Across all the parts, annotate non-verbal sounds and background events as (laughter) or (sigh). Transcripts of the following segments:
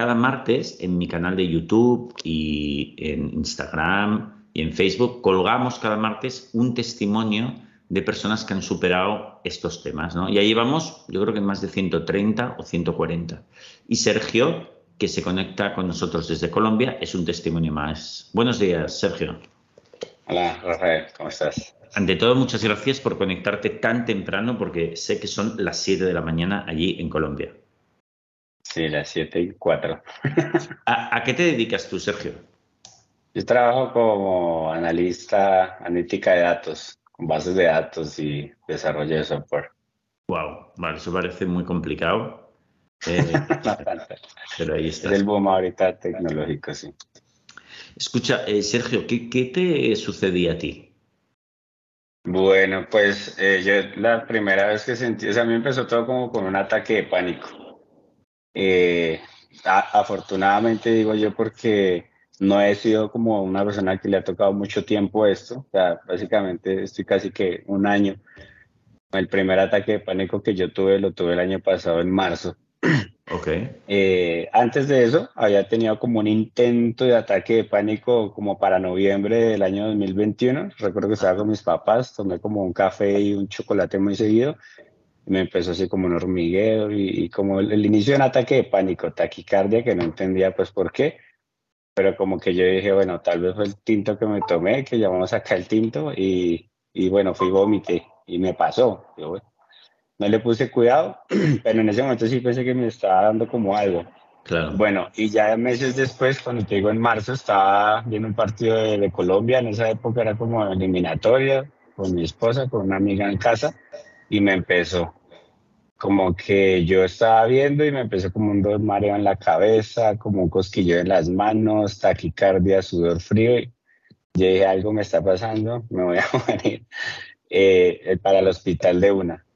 Cada martes en mi canal de YouTube y en Instagram y en Facebook colgamos cada martes un testimonio de personas que han superado estos temas. ¿no? Y ahí vamos, yo creo que más de 130 o 140. Y Sergio, que se conecta con nosotros desde Colombia, es un testimonio más. Buenos días, Sergio. Hola, Rafael, ¿cómo estás? Ante todo, muchas gracias por conectarte tan temprano porque sé que son las 7 de la mañana allí en Colombia. Sí, las 7 y 4. (laughs) ¿A, qué te dedicas tú, Sergio? Yo trabajo como analista analítica de datos, con bases de datos y desarrollo de software. Wow, vale, eso parece muy complicado. Eh, (laughs) pero ahí está. Es el boom ahorita tecnológico, sí. Escucha, eh, Sergio, ¿qué, ¿qué, te sucedía a ti? Bueno, pues eh, yo la primera vez que sentí, o sea, a mí empezó todo como con un ataque de pánico. Eh, afortunadamente digo yo porque no he sido como una persona que le ha tocado mucho tiempo esto, o sea, básicamente estoy casi que un año. El primer ataque de pánico que yo tuve lo tuve el año pasado en marzo. (coughs) Ok. Eh, antes de eso había tenido como un intento de ataque de pánico como para noviembre del año 2021. Recuerdo que estaba con mis papás, tomé como un café y un chocolate muy seguido me empezó así como un hormigueo y, como el, inicio de un ataque de pánico, taquicardia, que no entendía pues por qué, pero como que yo dije, bueno, tal vez fue el tinto que me tomé, que llamamos acá el tinto, y, y bueno, fui vómite y me pasó. Yo, no le puse cuidado, (clears throat) pero en ese momento sí pensé que me estaba dando como algo. Claro. Bueno, y ya meses después, cuando te digo en marzo, estaba viendo un partido de, de Colombia, en esa época era como eliminatoria, con mi esposa, con una amiga en casa, y me empezó. Como que yo estaba viendo y me empezó como un mareo en la cabeza, como un cosquillo en las manos, taquicardia, sudor frío. Y yo dije, algo me está pasando, me voy a (laughs) morir eh, para el hospital de una.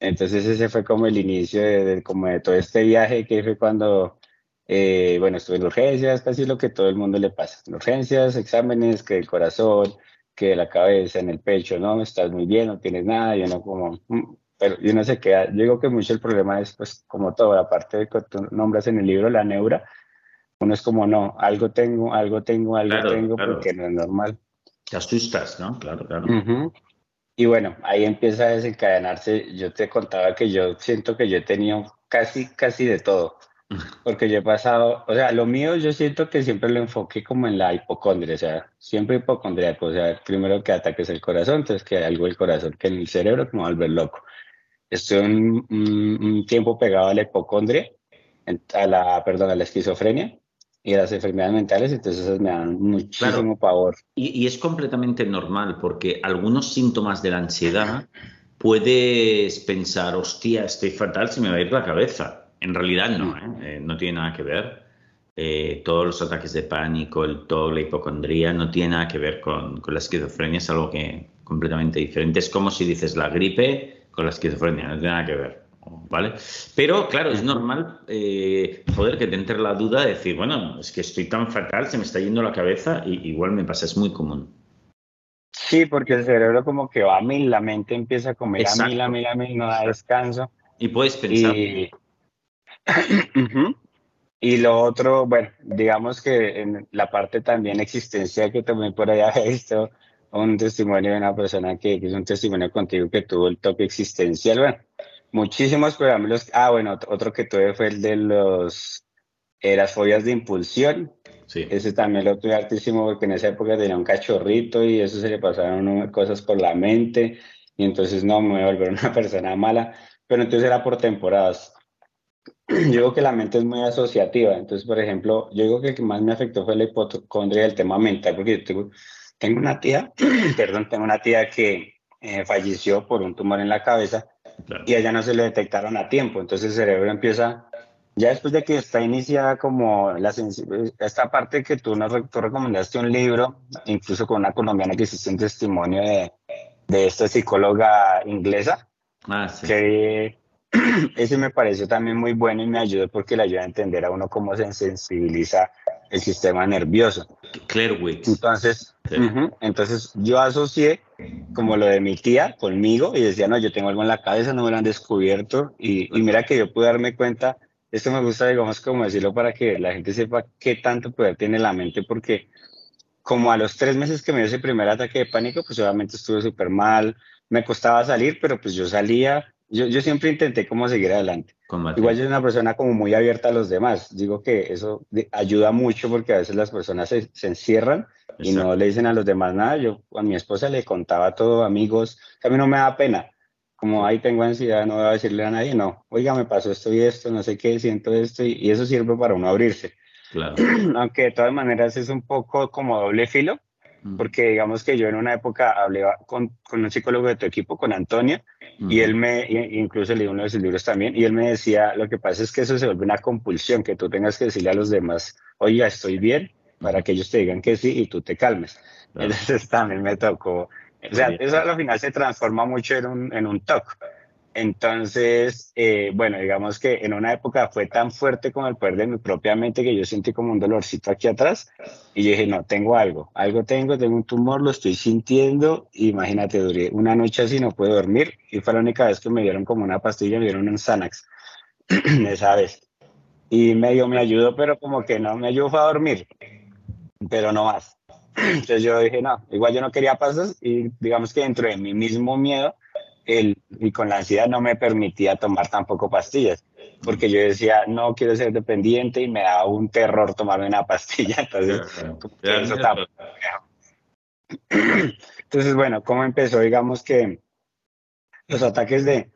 Entonces ese fue como el inicio de, como de todo este viaje que fue cuando, eh, bueno, estuve en urgencias, casi lo que todo el mundo le pasa. En urgencias, exámenes, que el corazón, que la cabeza, en el pecho, no, estás muy bien, no tienes nada, y uno como, mm", pero y uno se queda, yo digo que mucho el problema es, pues, como todo, aparte de que tú nombras en el libro la neura, uno es como, no, algo tengo, algo tengo, algo tengo, porque no es normal. Te asustas, ¿no? Claro, claro. Y bueno, ahí empieza a desencadenarse, yo te contaba que yo siento que yo he tenido casi, casi de todo. Porque yo he pasado, o sea, lo mío yo siento que siempre lo enfoqué como en la hipocondria, o sea, siempre hipocondriaco, o sea, primero que ataques el corazón, entonces que algo el corazón que en el cerebro como volver loco. Estoy un, un, tiempo pegado a la hipocondria, a la, perdón, a la esquizofrenia y a las enfermedades mentales, entonces esas me dan muchísimo pavor. Y, y es completamente normal, porque algunos síntomas de la ansiedad puedes pensar, hostia, estoy fatal, se me va a ir la cabeza en realidad no, ¿eh? Eh, no tiene nada que ver. Eh, todos los ataques de pánico, el TOC, la hipocondría, no tiene nada que ver con, con, la esquizofrenia, es algo que completamente diferente. Es como si dices la gripe con la esquizofrenia, no tiene nada que ver. ¿Vale? Pero claro, es normal poder que te entre la duda de decir, bueno, es que estoy tan fatal, se me está yendo la cabeza, y igual me pasa, es muy común. Sí, porque el cerebro como que va a mil, la mente empieza a comer a mil, a mil, a mil, no da descanso. Y puedes pensar. Y lo otro, bueno, digamos que en la parte también existencial que también por allá (laughs) he visto un testimonio de una persona que, que, es un testimonio contigo que tuvo el toque existencial. Bueno, muchísimos programas. Ah, bueno, otro que tuve fue el de los eh, las fobias de impulsión. Sí. Ese también lo tuve altísimo porque en esa época tenía un cachorrito y eso se le pasaron cosas por la mente y entonces no me voy a volver (laughs) una persona mala. Pero entonces era por temporadas (clears throat) yo digo que la mente es muy asociativa. Entonces, por ejemplo, yo digo que el que más me afectó fue la hipocondria del tema mental, porque yo tengo, una tía, (clears throat) perdón, tengo una tía que eh, falleció por un tumor en la cabeza y a ella no se le detectaron a tiempo. Entonces el cerebro empieza Ya después de que está iniciada como la esta parte que tú nos tú recomendaste un libro, incluso con una colombiana que hiciste un testimonio de, de esta psicóloga inglesa, ah, sí. que (clears throat) ese me pareció también muy bueno y me ayudó porque le ayuda a entender a uno cómo se sensibiliza el sistema nervioso. Clairwitz. Entonces, entonces yo asocié como lo de mi tía conmigo y decía, no, yo tengo algo en la cabeza, no me lo han descubierto y, y mira que yo pude darme cuenta, esto me gusta, digamos, como decirlo para que la gente sepa qué tanto poder tiene la mente porque como a los tres meses que me dio ese primer ataque de pánico, pues obviamente estuve súper mal, me costaba salir, pero pues yo salía, yo, yo siempre intenté como seguir adelante. Igual yo soy una persona como muy abierta a los demás. Digo que eso ayuda mucho porque a veces las personas se, encierran y no le dicen a los demás nada. Yo a mi esposa le contaba todo, amigos, a mí no me da pena. Como ahí tengo ansiedad, no voy a decirle a nadie, no. Oiga, me pasó esto y esto, no sé qué, siento esto y, y eso sirve para uno abrirse. Claro. (clears throat) Aunque de todas maneras es un poco como doble filo, porque digamos que yo en una época hablé con, con un psicólogo de tu equipo, con Antonio, y él me, incluso leí uno de sus libros también, y él me decía, lo que pasa es que eso se vuelve una compulsión, que tú tengas que decirle a los demás, oiga, estoy bien, para que ellos te digan que sí y tú te calmes. (laughs) Entonces también me tocó, o sea, eso al final se transforma mucho en un, en un talk. Entonces, eh, bueno, digamos que en una época fue tan fuerte como el poder de mi propia mente que yo sentí como un dolorcito aquí atrás y dije, no, tengo algo, algo tengo, tengo un tumor, lo estoy sintiendo. Imagínate, duré una noche así, no puedo dormir y fue la única vez que me dieron como una pastilla, me dieron un Xanax (clears throat) esa vez. Y medio me ayudó, pero como que no me ayudó a dormir, pero no más. (clears throat) Entonces yo dije, no, igual yo no quería pasas y digamos que dentro de mi mismo miedo, el, y con la ansiedad no me permitía tomar tampoco pastillas, porque yo decía, no quiero ser dependiente y me da un terror tomarme una pastilla. (laughs) Entonces, (clears throat) entonces bueno, ¿cómo empezó? Digamos que los ataques de...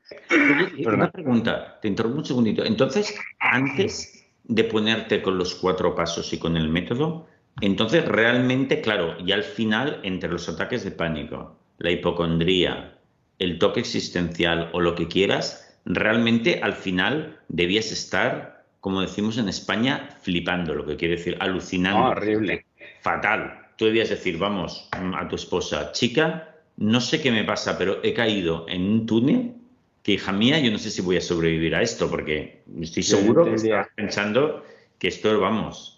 Una pregunta, te interrumpo un segundito. Entonces, antes de ponerte con los cuatro pasos y con el método, entonces realmente, claro, y al final, entre los ataques de pánico, la hipocondría, el toque existencial o lo que quieras, realmente al final debías estar, como decimos en España, flipando, lo que quiere decir, alucinando. horrible. Fatal. Tú debías decir, vamos, a tu esposa, chica, no sé qué me pasa, pero he caído en un túnel que, hija mía, yo no sé si voy a sobrevivir a esto, porque estoy seguro que estás pensando que esto, vamos,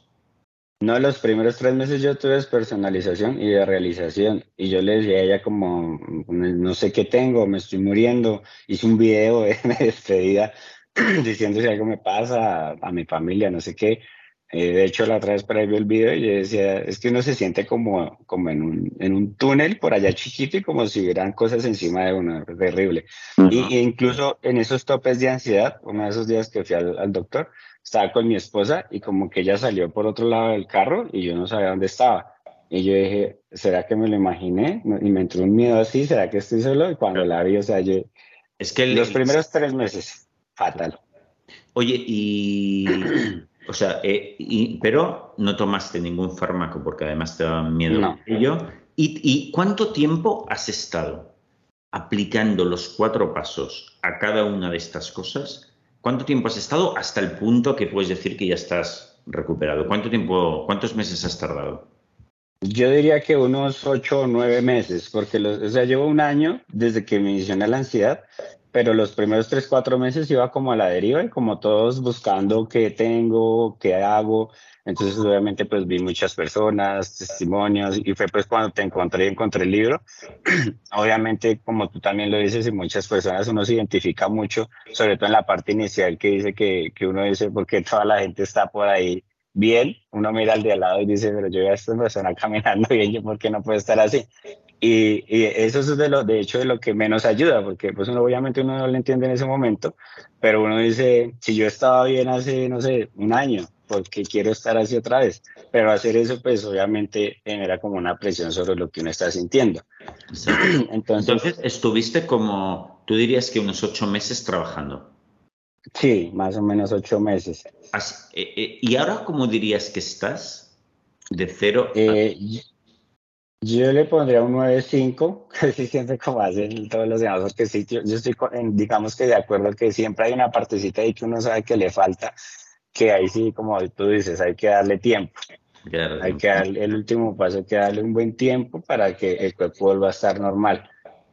no, los primeros tres meses yo tuve personalización y de realización y yo le decía a ella como, no sé qué tengo, me estoy muriendo, hice un video de, (laughs) despedida (clears throat) diciendo si algo me pasa a, mi familia, no sé qué. Eh, de hecho, la otra vez para ahí el video y yo decía, es que uno se siente como, como en, un, en un túnel por allá chiquito y como si hubieran cosas encima de uno, terrible. y, incluso en esos topes de ansiedad, uno de esos días que fui al doctor, estaba con mi esposa y como que ella salió por otro lado del carro y yo no sabía dónde estaba. Y yo dije, ¿será que me lo imaginé? Y me entró un miedo así, ¿será que estoy solo? Y cuando la vi, o sea, yo... Es que los primeros tres meses, fatal. Oye, y... O sea, eh, pero no tomaste ningún fármaco porque además te daba miedo no. ello. ¿Y, ¿Y cuánto tiempo has estado aplicando los cuatro pasos a cada una de estas cosas ¿Cuánto tiempo has estado hasta el punto que puedes decir que ya estás recuperado? ¿Cuánto tiempo, cuántos meses has tardado? Yo diría que unos ocho o nueve meses, porque o sea, llevo un año desde que me inició la ansiedad, pero los primeros tres, cuatro meses iba como a la deriva y como todos buscando qué tengo, qué hago, entonces, obviamente, pues vi muchas personas, testimonios, y fue pues cuando te encontré y encontré el libro. (clears throat) obviamente, como tú también lo dices, y muchas personas uno se identifica mucho, sobre todo en la parte inicial que dice que, que uno dice, porque toda la gente está por ahí bien, uno mira al de al lado y dice, pero yo veo a esta persona caminando (laughs) bien, yo por qué no puedo estar así. Y, y, eso es de lo, de hecho, de lo que menos ayuda, porque pues uno, obviamente uno no lo entiende en ese momento, pero uno dice, si yo estaba bien hace, no sé, un año, porque quiero estar así otra vez. Pero hacer eso, pues obviamente genera como una presión sobre lo que uno está sintiendo. (clears throat) Entonces, estuviste como, tú dirías que unos ocho meses trabajando. Sí, más o menos ocho meses. Eh, eh, ¿Y ahora cómo dirías que estás? De cero. Eh, yo le pondría un 9.5, (laughs) que siempre como hacen todos los demás, porque sí, yo, estoy, digamos que de acuerdo que siempre hay una partecita ahí que uno sabe que le falta, que ahí sí, como tú dices, hay que darle tiempo. hay que darle el último paso, hay que darle un buen tiempo para que el cuerpo vuelva a estar normal.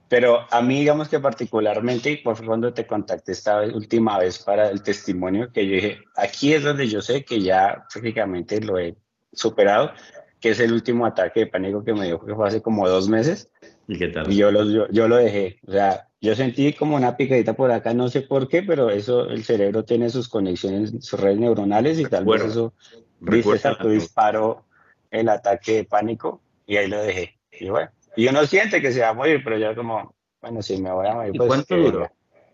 Pero a mí, digamos que particularmente, y por cuando te contacté esta última vez para el testimonio, que yo dije, aquí es donde yo sé que ya prácticamente lo he superado, que es el último ataque de pánico que me dio, que fue hace como dos meses. ¿Y qué tal? Y yo, lo, yo, lo dejé. O sea, yo sentí como una picadita por acá, no sé por qué, pero eso, el cerebro tiene sus conexiones, sus redes neuronales y tal vez eso, viste, tu disparo el ataque de pánico y ahí lo dejé. Y bueno, y uno siente que se va a morir, pero ya como, bueno, si me voy a morir. Pues, ¿Cuánto duró?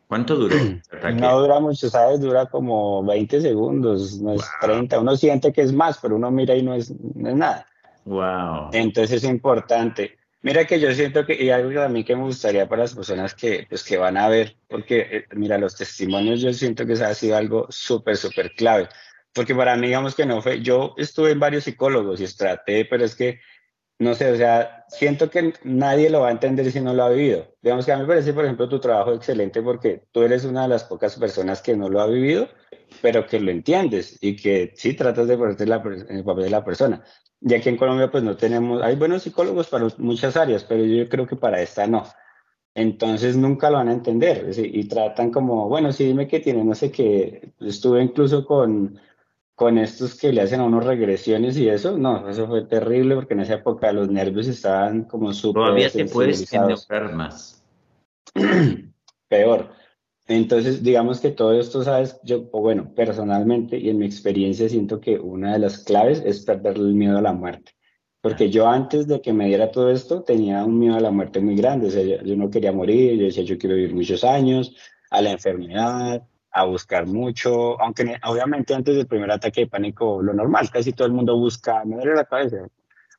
¿Cuánto duró? (clears throat) No dura mucho, ¿sabes? Dura como 20 segundos, no es 30. Uno siente que es más, pero uno mira y no es, no es nada. Wow. Entonces es importante. Mira que yo siento que, y algo a mí que me gustaría para las personas que, pues, que van a ver, porque eh, mira, los testimonios yo siento que eso ha sido algo súper, súper clave. Porque para mí, digamos que no fue, yo estuve en varios psicólogos y traté, pero es que no sé, o sea, siento que nadie lo va a entender si no lo ha vivido. Digamos que a mí me parece, por ejemplo, tu trabajo excelente porque tú eres una de las pocas personas que no lo ha vivido, pero que lo entiendes y que sí tratas de ponerte en el papel de la persona. Y aquí en Colombia, pues no tenemos, hay buenos psicólogos para muchas áreas, pero yo creo que para esta no. Entonces nunca lo van a entender y tratan como, bueno, sí, dime qué tiene, no sé qué. Estuve incluso con con estos que le hacen a unos regresiones y eso, no, eso fue terrible porque en esa época los nervios estaban como súper. Todavía te puedes enojar más. (clears throat) Peor. Entonces, digamos que todo esto, sabes, yo, bueno, personalmente y en mi experiencia siento que una de las claves es perder el miedo a la muerte. Porque yo antes de que me diera todo esto tenía un miedo a la muerte muy grande. O sea, yo, yo no quería morir, yo decía, yo quiero vivir muchos años, a la enfermedad, a buscar mucho, aunque obviamente antes del primer ataque de pánico, lo normal, casi todo el mundo busca, me duele la cabeza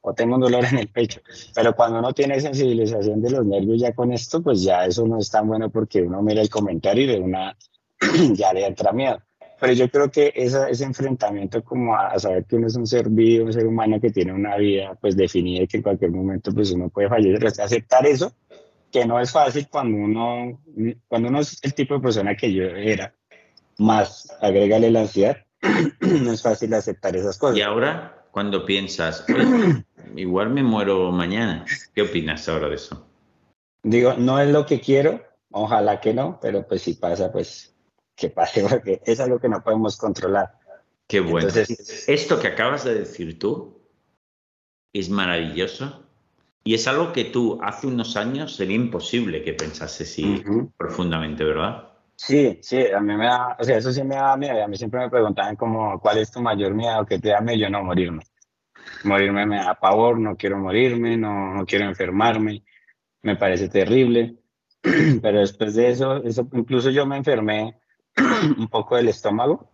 o tengo un dolor en el pecho, pero cuando uno tiene sensibilización de los nervios ya con esto, pues ya eso no es tan bueno porque uno mira el comentario y de una (clears throat) ya le entra miedo. Pero yo creo que esa, ese enfrentamiento como a, saber que uno es un ser vivo, un ser humano que tiene una vida pues definida y que en cualquier momento pues uno puede fallecer, aceptar eso, que no es fácil cuando uno, cuando uno es el tipo de persona que yo era, más agrégale la ansiedad, no (clears throat) es fácil aceptar esas cosas. Y ahora, cuando piensas, (clears throat) igual me muero mañana, ¿qué opinas ahora de eso? Digo, no es lo que quiero, ojalá que no, pero pues si pasa, pues que pase, (laughs) porque es algo que no podemos controlar. Qué bueno. Esto que acabas de decir tú es maravilloso y es algo que tú hace unos años sería imposible que pensase así profundamente, ¿verdad? Sí, sí, a mí me da, o sea, eso sí me da miedo. A mí siempre me preguntaban como, ¿cuál es tu mayor miedo? ¿Qué te da miedo? Yo no morirme. Morirme me da pavor, no quiero morirme, no, no quiero enfermarme, me parece terrible. (clears throat) Pero después de eso, eso, incluso yo me enfermé (clears throat) un poco del estómago,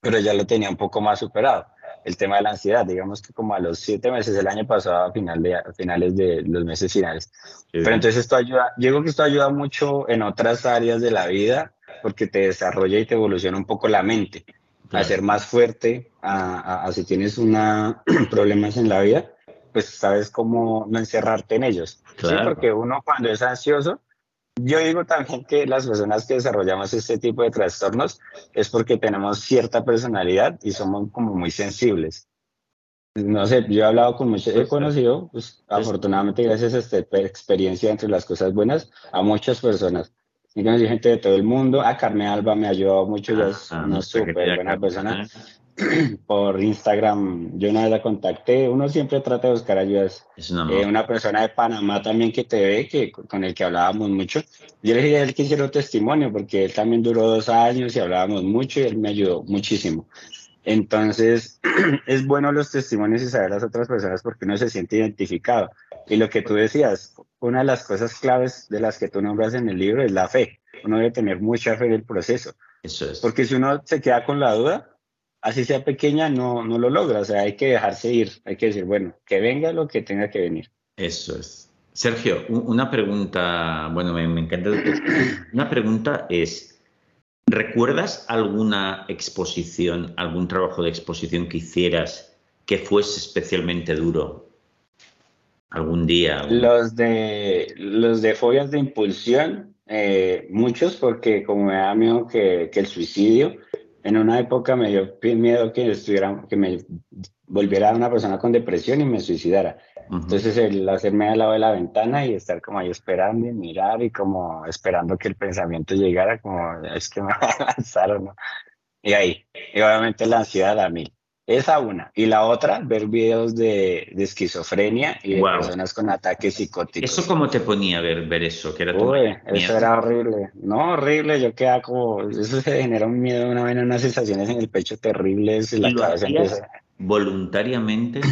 pero ya lo tenía un poco más superado el tema de la ansiedad, digamos que como a los siete meses del año pasado, a, final de, finales de los meses finales. Pero entonces esto ayuda, yo creo que esto ayuda mucho en otras áreas de la vida porque te desarrolla y te evoluciona un poco la mente, a ser más fuerte, a, si tienes una (clears throat) problemas en la vida, pues sabes cómo no encerrarte en ellos. ¿sí? Porque uno cuando es ansioso, yo digo también que las personas que desarrollamos este tipo de trastornos es porque tenemos cierta personalidad y somos como muy sensibles. No sé, yo he hablado con muchos, he conocido, pues, afortunadamente gracias a esta experiencia entre las cosas buenas, a muchas personas. Y gente de todo el mundo. A Carmen Alba me ayudó mucho, ya es una súper buena persona. (clears throat) por Instagram, yo una vez la contacté, uno siempre trata de buscar ayudas. Eh, una persona de Panamá también que te ve, que, con el que hablábamos mucho. Yo le dije a él que hiciera un testimonio, porque él también duró dos años y hablábamos mucho y él me ayudó muchísimo. Entonces, (clears throat) es bueno los testimonios y saber las otras personas porque uno se siente identificado. Y lo que tú decías, una de las cosas claves de las que tú nombras en el libro es la fe. Uno debe tener mucha fe en el proceso. Eso es. Porque si uno se queda con la duda, así sea pequeña, no, no lo logra. O sea, hay que dejarse ir, hay que decir, bueno, que venga lo que tenga que venir. Eso es. Sergio, una pregunta, bueno, me, encanta. Una pregunta es, ¿recuerdas alguna exposición, algún trabajo de exposición que hicieras que fuese especialmente duro? ¿Algún día? Los de, los de fobias de impulsión, eh, muchos, porque como me da miedo que, que el suicidio, en una época me dio miedo que estuviera, que me volviera una persona con depresión y me suicidara. Entonces el hacerme al lado de la ventana y estar como ahí esperando y mirar y como esperando que el pensamiento llegara, como es que me (laughs) va a lanzar o no. Y ahí, y obviamente la ansiedad a mí. Esa una. Y la otra, ver videos de, de esquizofrenia y de personas con ataques psicóticos. ¿Eso cómo te ponía a ver, ver eso? Que era Uy, eso era horrible. No, horrible. Yo quedaba como... Eso se genera un miedo, una vena, unas sensaciones en el pecho terribles. Y la cabeza empieza... voluntariamente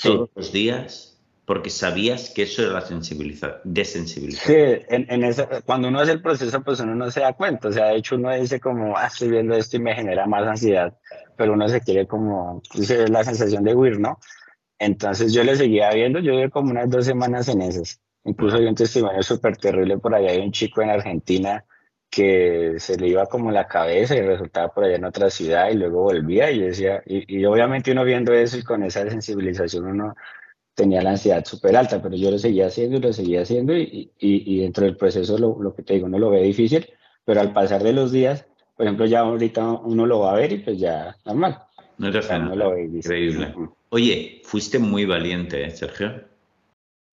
todos los días porque sabías que eso era la sensibilidad, desensibilización. Sí, en, en cuando uno hace el proceso, pues uno no se da cuenta. O sea, de hecho uno dice como, ah, estoy viendo esto y me genera más ansiedad, pero uno se quiere como, dice, la sensación de huir, ¿no? Entonces yo le seguía viendo, yo llevo como unas dos semanas en esas. Incluso hay un testimonio súper terrible por allá de un chico en Argentina que se le iba como la cabeza y resultaba por allá en otra ciudad y luego volvía y decía, y, y obviamente uno viendo eso y con esa sensibilización uno tenía la ansiedad súper alta, pero yo lo seguía haciendo y lo seguía haciendo y, y, y dentro del proceso lo, lo, que te digo no lo ve difícil, pero al pasar de los días, por ejemplo, ya ahorita uno lo va a ver y pues ya normal. No te no lo ve Increíble. Oye, fuiste muy valiente, ¿eh, Sergio.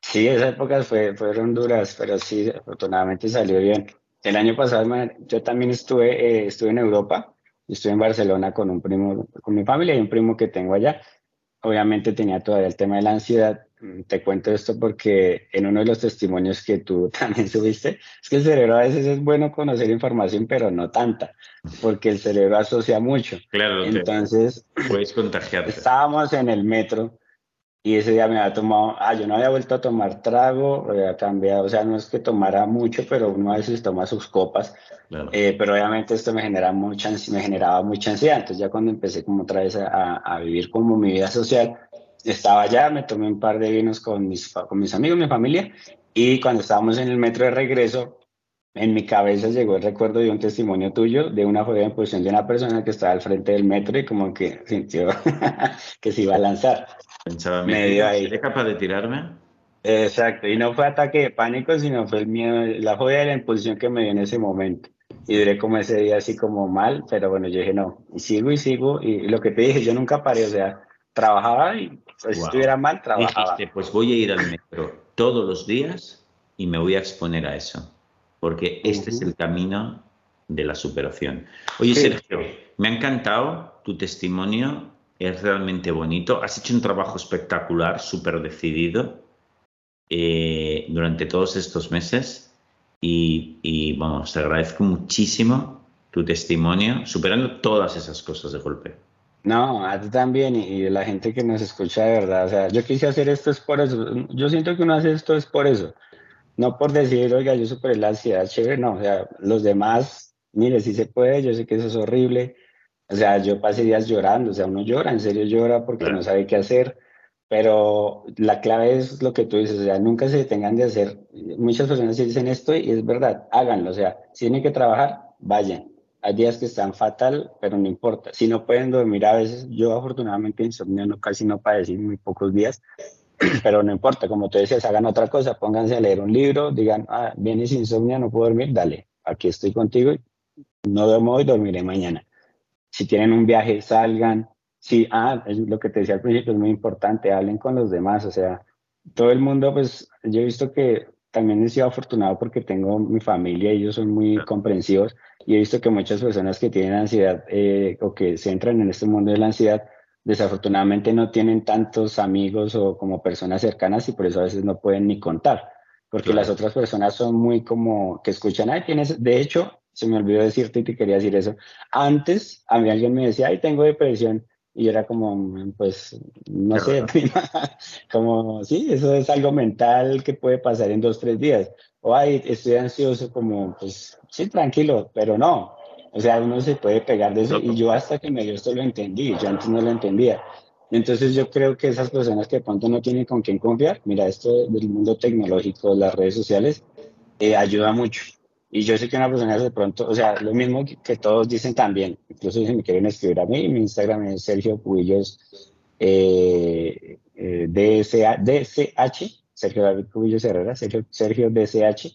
Sí, esas épocas fue, fueron duras, pero sí, afortunadamente salió bien. El año pasado yo también estuve, eh, estuve en Europa, estuve en Barcelona con un primo, con mi familia y un primo que tengo allá obviamente tenía todavía el tema de la ansiedad. Mm, te cuento esto porque en uno de los testimonios que tú (laughs) también subiste, es que el cerebro a veces es bueno conocer información, pero no tanta, porque el cerebro asocia mucho. Claro, entonces puedes contagiarte. Estábamos en el metro y ese día me había tomado, ah, yo no había vuelto a tomar trago, había cambiado, o sea, no es que tomara mucho, pero uno a veces toma sus copas, eh, pero obviamente esto me, genera mucha, me generaba mucha ansiedad, entonces ya cuando empecé como otra vez a, a, vivir como mi vida social, estaba allá, me tomé un par de vinos con mis, con mis amigos, mi familia, y cuando estábamos en el metro de regreso, en mi cabeza llegó el recuerdo de un testimonio tuyo de una en posición de una persona que estaba al frente del metro y como que sintió (laughs) que se iba a lanzar. Pensaba, medio ahí. capaz de tirarme? Exacto, y no fue ataque de pánico, sino fue el miedo, la joya de la impulsión que me dio en ese momento. Y duré como ese día así como mal, pero bueno, yo dije no, y sigo y sigo, y lo que te dije, yo nunca paré, o sea, trabajaba y pues, si estuviera mal, trabajaba. Dijiste, pues voy a ir al metro todos los días y me voy a exponer a eso porque este es el camino de la superación. Oye, Sergio, me ha encantado tu testimonio, es realmente bonito, has hecho un trabajo espectacular, súper decidido eh, durante todos estos meses y, y, vamos, te agradezco muchísimo tu testimonio, superando todas esas cosas de golpe. No, a ti también y, y, la gente que nos escucha de verdad. O sea, yo quise hacer esto es por eso. Yo siento que uno hace esto es por eso no por decir, oiga, yo superé la ansiedad, chévere, no, o sea, los demás, mire, si se puede, yo sé que eso es horrible, o sea, yo pasé días llorando, o sea, uno llora, en serio llora porque no sabe qué hacer, pero la clave es lo que tú dices, o sea, nunca se detengan de hacer, muchas personas dicen esto y es verdad, háganlo, o sea, si tienen que trabajar, vayan. Hay días que están fatal, pero no importa. Si no pueden dormir a veces, yo afortunadamente insomnio no, casi no padecí muy pocos días, (clears throat) pero no importa, como tú decías, hagan otra cosa, pónganse a leer un libro, digan, ah, vienes insomnia, no puedo dormir, dale, aquí estoy contigo, no duermo hoy, dormiré mañana. Si tienen un viaje, salgan. Sí, ah, es lo que te decía al principio es muy importante, hablen con los demás, o sea, todo el mundo, pues yo he visto que también he sido afortunado porque tengo mi familia y ellos son muy comprensivos y he visto que muchas personas que tienen ansiedad eh, o que se entran en este mundo de la ansiedad, desafortunadamente no tienen tantos amigos o como personas cercanas y por eso a veces no pueden ni contar, porque las otras personas son muy como que escuchan, ay, tienes, de hecho, se me olvidó decirte y te quería decir eso, antes a mí alguien me decía, ay, tengo depresión, y era como, pues, no sé, (laughs) como, sí, eso es algo mental que puede pasar en dos, tres días, o ay, estoy ansioso, como, pues, sí, tranquilo, pero no, o sea, uno se puede pegar de eso y yo hasta que me dio esto lo entendí, yo antes no lo entendía. Entonces yo creo que esas personas que de pronto no tienen con quién confiar, mira, esto del mundo tecnológico, las redes sociales, eh, ayuda mucho. Y yo sé que una persona de pronto, o sea, lo mismo que, todos dicen también, incluso si me quieren escribir a mí, mi Instagram es Sergio Cubillos eh, eh DCH, Sergio David Cubillos Herrera, Sergio, Sergio DCH,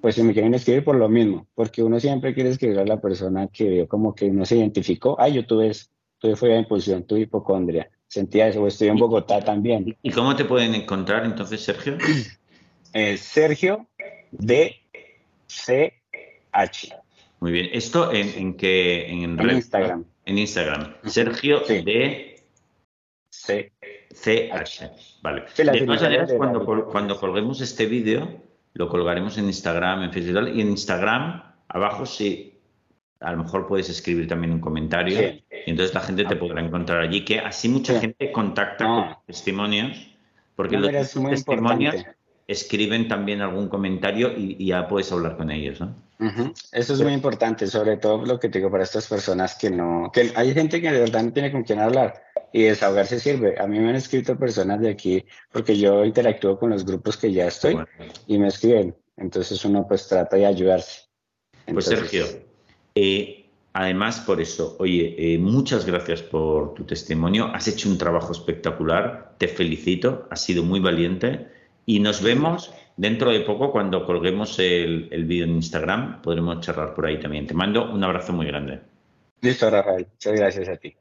pues si me quieren escribir por lo mismo, porque uno siempre quiere escribir a la persona que vio como que uno se identificó, ay, yo tuve eso, tuve fue impulsión, tuve hipocondria, sentía eso, o estoy en Bogotá también. ¿Y cómo te pueden encontrar entonces, Sergio? (clears throat) Eh, Sergio D. C. H. Muy bien. ¿Esto en, en qué? En, Instagram. En Instagram. Sergio D. C. C. H. Vale. de todas maneras, cuando, cuando colguemos este vídeo, lo colgaremos en Instagram, en Facebook y en Instagram, abajo sí, a lo mejor puedes escribir también un comentario y entonces la gente te podrá encontrar allí, que así mucha gente contacta con testimonios, porque los testimonios escriben también algún comentario y, ya puedes hablar con ellos, ¿no? Eso es muy importante, sobre todo lo que te digo para estas personas que no, que hay gente que de verdad no tiene con quién hablar y desahogarse sirve. A mí me han escrito personas de aquí porque yo interactúo con los grupos que ya estoy y me escriben. Entonces uno pues trata de ayudarse. pues Sergio, eh, además por eso, oye, eh, muchas gracias por tu testimonio. Has hecho un trabajo espectacular. Te felicito. Has sido muy valiente y nos vemos dentro de poco cuando colguemos el, el vídeo en Instagram. Podremos charlar por ahí también. Te mando un abrazo muy grande. Listo, Rafael. Muchas gracias a ti.